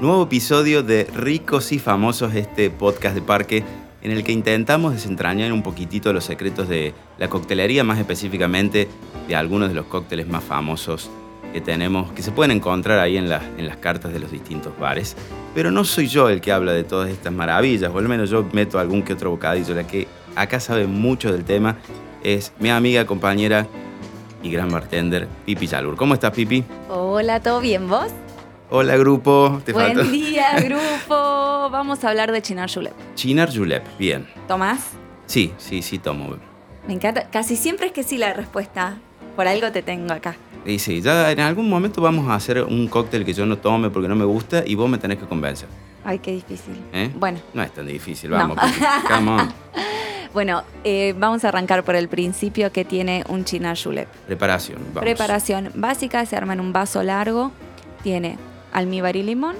Nuevo episodio de Ricos y Famosos, este podcast de parque en el que intentamos desentrañar un poquitito los secretos de la coctelería, más específicamente de algunos de los cócteles más famosos que tenemos, que se pueden encontrar ahí en, en las cartas de los distintos bares. Pero no soy yo el que habla de todas estas maravillas, o al menos yo meto algún que otro bocadillo. La que acá sabe mucho del tema es mi amiga, compañera y gran bartender, Pipi Yalur. ¿Cómo estás, Pipi? Hola, ¿todo bien vos? Hola, grupo. ¿Te Buen día, grupo. Vamos a hablar de Chinar Julep. Chinar Julep, bien. ¿Tomás? Sí, sí, sí tomo. Me encanta. Casi siempre es que sí la respuesta. Por algo te tengo acá. Y sí, ya en algún momento vamos a hacer un cóctel que yo no tome porque no me gusta y vos me tenés que convencer. Ay, qué difícil. ¿Eh? Bueno. No es tan difícil, vamos. Come on. Bueno, eh, vamos a arrancar por el principio que tiene un chinar julep. Preparación, vamos. Preparación básica, se arma en un vaso largo. Tiene almíbar y limón,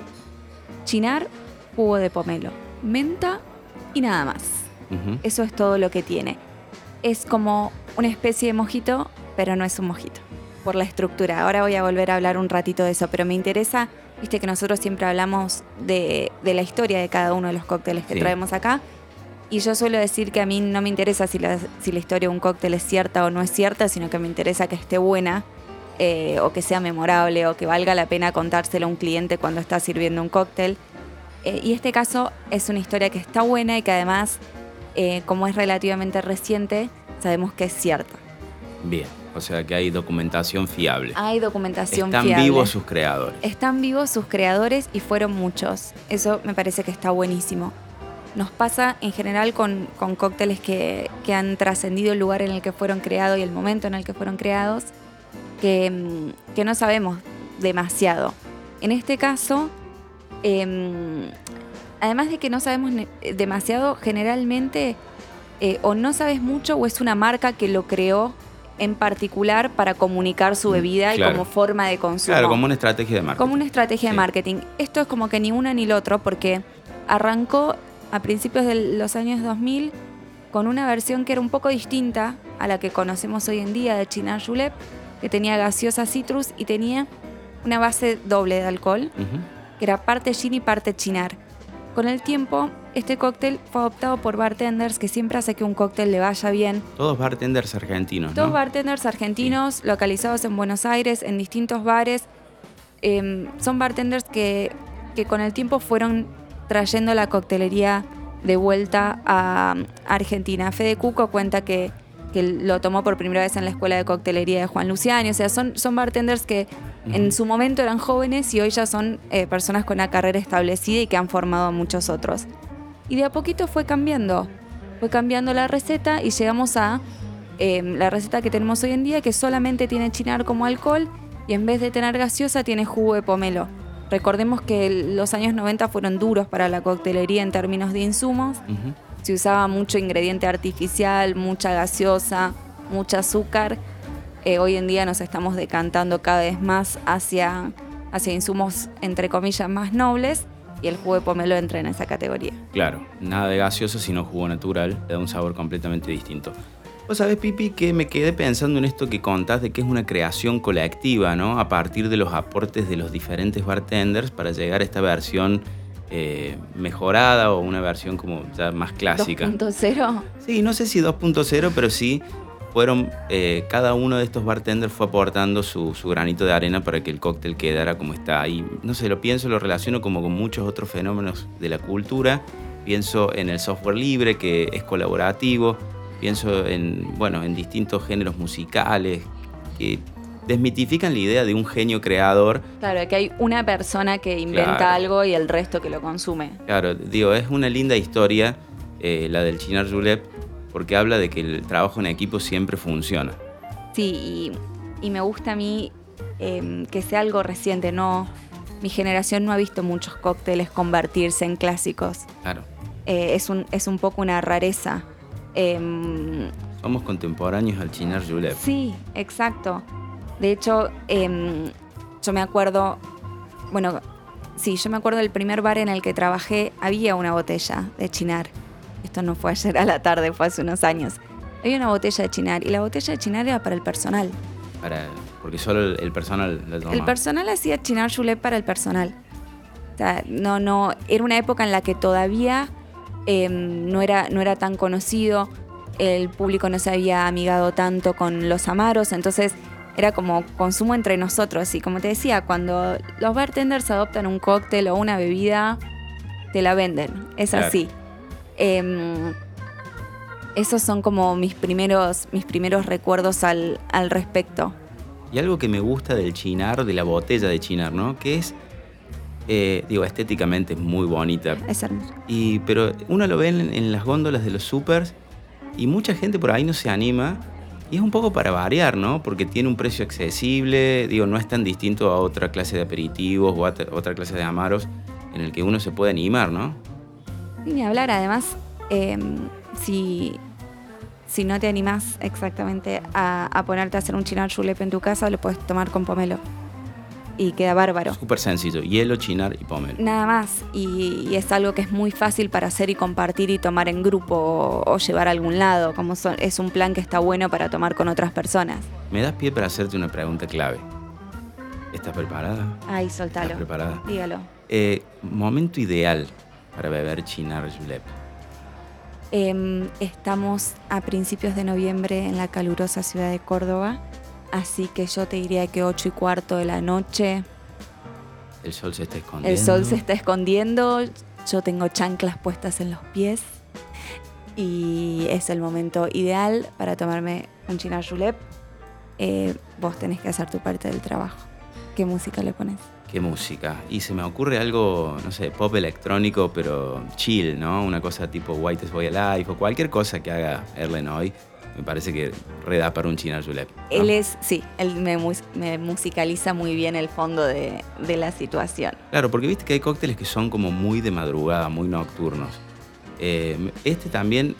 chinar, jugo de pomelo, menta y nada más. Eso es todo lo que tiene. Es como una especie de mojito, pero no es un mojito, por la estructura. Ahora voy a volver a hablar un ratito de eso, pero me interesa, viste que nosotros siempre hablamos de, la historia de cada uno de los cócteles que traemos acá. Y yo suelo decir que a mí no me interesa si la, si la historia de un cóctel es cierta o no es cierta, sino que me interesa que esté buena eh, o que sea memorable o que valga la pena contárselo a un cliente cuando está sirviendo un cóctel. Eh, y este caso es una historia que está buena y que además, eh, como es relativamente reciente, sabemos que es cierta. Bien, o sea que hay documentación fiable. Hay documentación fiable. Están vivos sus creadores. Están vivos sus creadores y fueron muchos. Eso me parece que está buenísimo. Nos pasa en general con, con cócteles que, que han trascendido el lugar en el que fueron creados y el momento en el que fueron creados que, no sabemos demasiado. En este caso, em, además de que no sabemos demasiado, generalmente eh, o no sabes mucho o es una marca que lo creó en particular para comunicar su mm, bebida y como forma de consumo. Claro, como una estrategia de marketing. Como una estrategia de marketing. Esto es como que ni una ni el otro porque arrancó a principios de los años 2000 con una versión que era un poco distinta a la que conocemos hoy en día de China Julep, que tenía gaseosa citrus y tenía una base doble de alcohol, que era parte gin y parte chinar. Con el tiempo, este cóctel fue adoptado por bartenders que siempre hace que un cóctel le vaya bien. Todos bartenders argentinos. Todos bartenders argentinos, localizados en Buenos Aires, en distintos bares. Em, son bartenders que, que con el tiempo fueron trayendo la coctelería de vuelta a Argentina. Fede Cuco cuenta que que lo tomó por primera vez en la escuela de coctelería de Juan Luciani. O sea, son, son bartenders que en su momento eran jóvenes y hoy ya son eh, personas con una carrera establecida y que han formado a muchos otros. Y de a poquito fue cambiando. Fue cambiando la receta y llegamos a em, la receta que tenemos hoy en día, que solamente tiene chinar como alcohol y en vez de tener gaseosa tiene jugo de pomelo. Recordemos que los años 90 fueron duros para la coctelería en términos de insumos se usaba mucho ingrediente artificial, mucha gaseosa, mucho azúcar. Eh, hoy en día nos estamos decantando cada vez más hacia, hacia insumos, entre comillas, más nobles y el jugo de pomelo entra en esa categoría. Claro, nada de gaseoso, sino jugo natural, le da un sabor completamente distinto. Vos sabés, Pipi, que me quedé pensando en esto que contás de que es una creación colectiva, ¿no? A partir de los aportes de los diferentes bartenders para llegar a esta versión eh, mejorada o una versión como ya más clásica. ¿2.0? Sí, no sé si 2.0, pero sí fueron, eh, cada uno de estos bartenders fue aportando su, granito de arena para que el cóctel quedara como está. Y no sé, lo pienso, lo relaciono como con muchos otros fenómenos de la cultura. Pienso en el software libre, que es colaborativo. Pienso en, bueno, en distintos géneros musicales, que desmitifican la idea de un genio creador. Claro, que hay una persona que inventa algo y el resto que lo consume. Claro, digo, es una linda historia eh, la del Chinar Julep porque habla de que el trabajo en equipo siempre funciona. Sí, y, me gusta a mí em, que sea algo reciente, no... Mi generación no ha visto muchos cócteles convertirse en clásicos. Claro. Eh, es, un, es un poco una rareza. Em, Somos contemporáneos al Chinar Julep. Sí, exacto. De hecho, em, yo me acuerdo, bueno, sí, yo me acuerdo del primer bar en el que trabajé, había una botella de chinar. Esto no fue ayer a la tarde, fue hace unos años. Había una botella de chinar y la botella de chinar era para el personal. Para, porque solo el, personal El personal hacía chinar julep para el personal. O sea, no, no, era una época en la que todavía em, no, era, no era tan conocido, el público no se había amigado tanto con los amaros, entonces era como consumo entre nosotros. Y como te decía, cuando los bartenders adoptan un cóctel o una bebida, te la venden. Es así. Em, esos son como mis primeros, mis primeros recuerdos al, al respecto. Y algo que me gusta del chinar, de la botella de chinar, ¿no? Que es, eh, digo, estéticamente es muy bonita. Es hermoso. Y, pero uno lo ve en, en las góndolas de los supers y mucha gente por ahí no se anima. Y es un poco para variar, ¿no? Porque tiene un precio accesible, digo, no es tan distinto a otra clase de aperitivos o a otra clase de amaros en el que uno se puede animar, ¿no? Ni hablar, además, em, si, si no te animás exactamente a, ponerte a hacer un chinar julep en tu casa, lo puedes tomar con pomelo. Y queda bárbaro. Súper sencillo, hielo, chinar y pomelo. Nada más. Y, es algo que es muy fácil para hacer y compartir y tomar en grupo o, llevar a algún lado. Como es un plan que está bueno para tomar con otras personas. Me das pie para hacerte una pregunta clave. ¿Estás preparada? Ay, soltalo. ¿Estás preparada? Dígalo. Eh, momento ideal para beber chinar julep. Em, estamos a principios de noviembre en la calurosa ciudad de Córdoba, así que yo te diría que 8 y cuarto de la noche. El sol se está escondiendo. El sol se está escondiendo, yo tengo chanclas puestas en los pies y es el momento ideal para tomarme un chinar julep. Eh, vos tenés que hacer tu parte del trabajo. ¿Qué música le pones? ¿Qué música? Y se me ocurre algo, no sé, pop electrónico, pero chill, ¿no? Una cosa tipo White is Boy Alive o cualquier cosa que haga Erlen hoy. Me parece que reda para un China Julep. Él es, sí, él me, musicaliza muy bien el fondo de, la situación. Claro, porque viste que hay cócteles que son como muy de madrugada, muy nocturnos. Eh, este también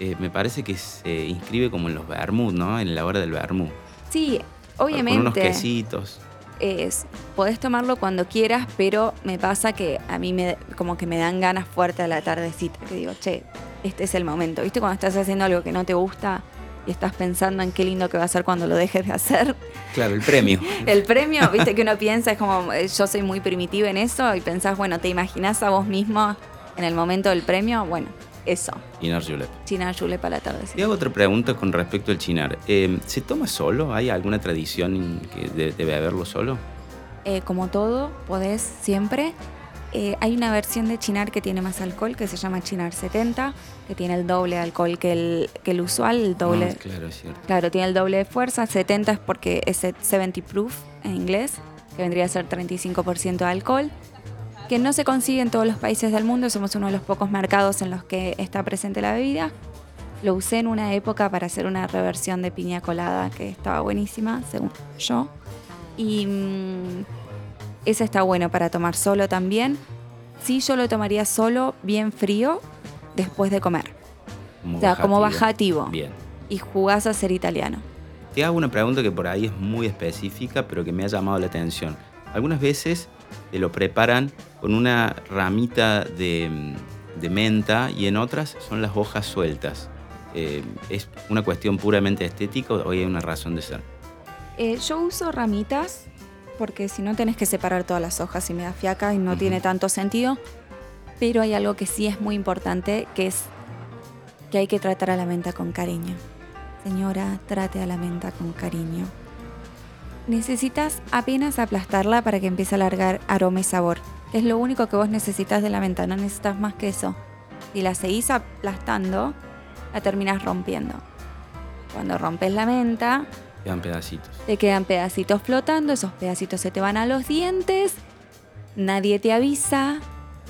eh, me parece que se inscribe como en los vermouth, ¿no? En la hora del vermouth. Sí, obviamente. Con unos quesitos es, podés tomarlo cuando quieras, pero me pasa que a mí me, como que me dan ganas fuerte a la tardecita, que digo, che, este es el momento. ¿Viste cuando estás haciendo algo que no te gusta y estás pensando en qué lindo que va a ser cuando lo dejes de hacer? Claro, el premio. el premio, viste que uno piensa, es como, eh, yo soy muy primitiva en eso y pensás, bueno, te imaginás a vos mismo en el momento del premio, bueno, eso. Chinar julep. Chinar julep a la tarde. Y hago otra pregunta con respecto al chinar. Eh, ¿Se toma solo? ¿Hay alguna tradición que debe haberlo solo? Eh, como todo, podés siempre. Eh, hay una versión de chinar que tiene más alcohol, que se llama chinar 70, que tiene el doble de alcohol que el, que el usual, el doble. Ah, claro, es cierto. Claro, tiene el doble de fuerza. 70 es porque es 70 proof en inglés, que vendría a ser 35% de alcohol que no se consigue en todos los países del mundo, somos uno de los pocos mercados en los que está presente la bebida. Lo usé en una época para hacer una reversión de piña colada que estaba buenísima, según yo. Y mm, ese está bueno para tomar solo también. Sí, yo lo tomaría solo, bien frío, después de comer. o sea, como bajativo. Bien. Y jugás a ser italiano. Te hago una pregunta que por ahí es muy específica, pero que me ha llamado la atención. Algunas veces te lo preparan con una ramita de, menta y en otras son las hojas sueltas. Eh, ¿Es una cuestión puramente estética o hay una razón de ser? Eh, yo uso ramitas porque si no tenés que separar todas las hojas y me da fiaca y no tiene tanto sentido. Pero hay algo que sí es muy importante, que es que hay que tratar a la menta con cariño. Señora, trate a la menta con cariño. Necesitas apenas aplastarla para que empiece a largar aroma y sabor. Es lo único que vos necesitas de la menta, no necesitas más que eso. Si la seguís aplastando, la terminas rompiendo. Cuando rompes la menta, quedan pedacitos. Te quedan pedacitos flotando, esos pedacitos se te van a los dientes, nadie te avisa,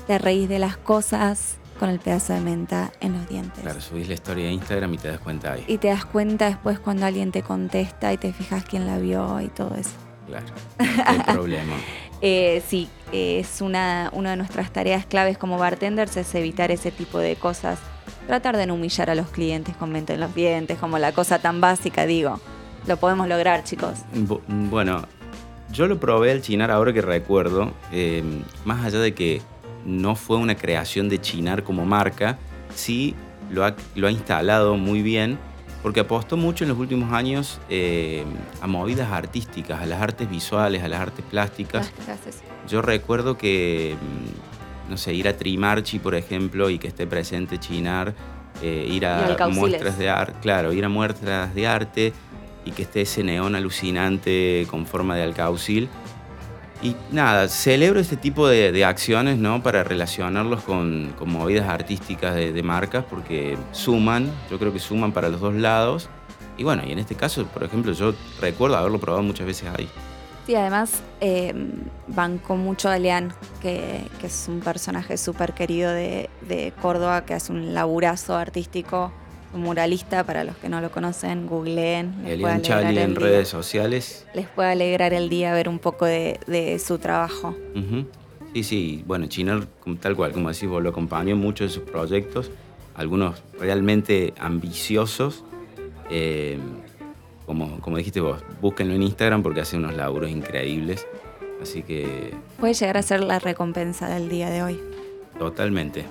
te reís de las cosas, con el pedazo de menta en los dientes. Claro, subís la historia a Instagram y te das cuenta ahí. Y te das cuenta después cuando alguien te contesta y te fijas quién la vio y todo eso. Claro, el problema. Eh, sí, es una, una de nuestras tareas claves como bartenders es evitar ese tipo de cosas. Tratar de no humillar a los clientes con menta en los dientes, como la cosa tan básica, digo. Lo podemos lograr, chicos. Bueno, yo lo probé al chinar ahora que recuerdo, eh, más allá de que no fue una creación de Chinar como marca, sí lo ha, lo ha instalado muy bien, porque apostó mucho en los últimos años eh, a movidas artísticas, a las artes visuales, a las artes plásticas. Yo recuerdo que, mm, no sé, ir a Trimarchi, por ejemplo, y que esté presente Chinar, eh, ir a muestras de arte, claro, ir a muestras de arte y que esté ese neón alucinante con forma de alcaucil. Y nada, celebro este tipo de, acciones ¿no? para relacionarlos con, movidas artísticas de, marcas porque suman, yo creo que suman para los dos lados. Y bueno, y en este caso, por ejemplo, yo recuerdo haberlo probado muchas veces ahí. Sí, además eh, banco mucho a Leán, que, es un personaje súper querido de Córdoba, que hace un laburazo artístico muralista, para los que no lo conocen, googleen. Elian Chali en redes sociales. Les puede alegrar el día ver un poco de, su trabajo. Sí, sí, bueno, Chinar, tal cual, como decís vos, lo acompañó en muchos de sus proyectos, algunos realmente ambiciosos. Eh, como, como dijiste vos, búsquenlo en Instagram porque hace unos laburos increíbles. Así que... Puede llegar a ser la recompensa del día de hoy. Totalmente.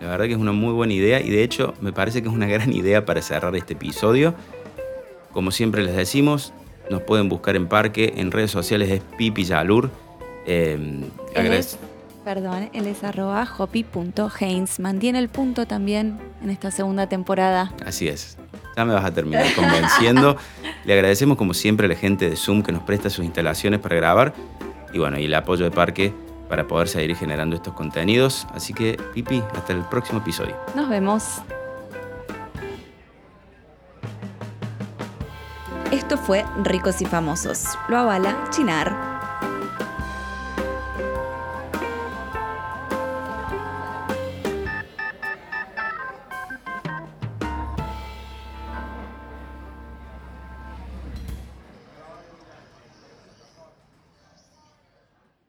La verdad que es una muy buena idea y de hecho me parece que es una gran idea para cerrar este episodio. Como siempre les decimos, nos pueden buscar en Parque, en redes sociales es Pipi Yalur. Eh, perdón, él es arroba. Mantiene el punto también en esta segunda temporada. Así es. Ya me vas a terminar convenciendo. Le agradecemos como siempre a la gente de Zoom que nos presta sus instalaciones para grabar. Y bueno, y el apoyo de Parque para poder seguir generando estos contenidos. Así que, Pipi, hasta el próximo episodio. Nos vemos. Esto fue Ricos y Famosos. Lo avala Chinar.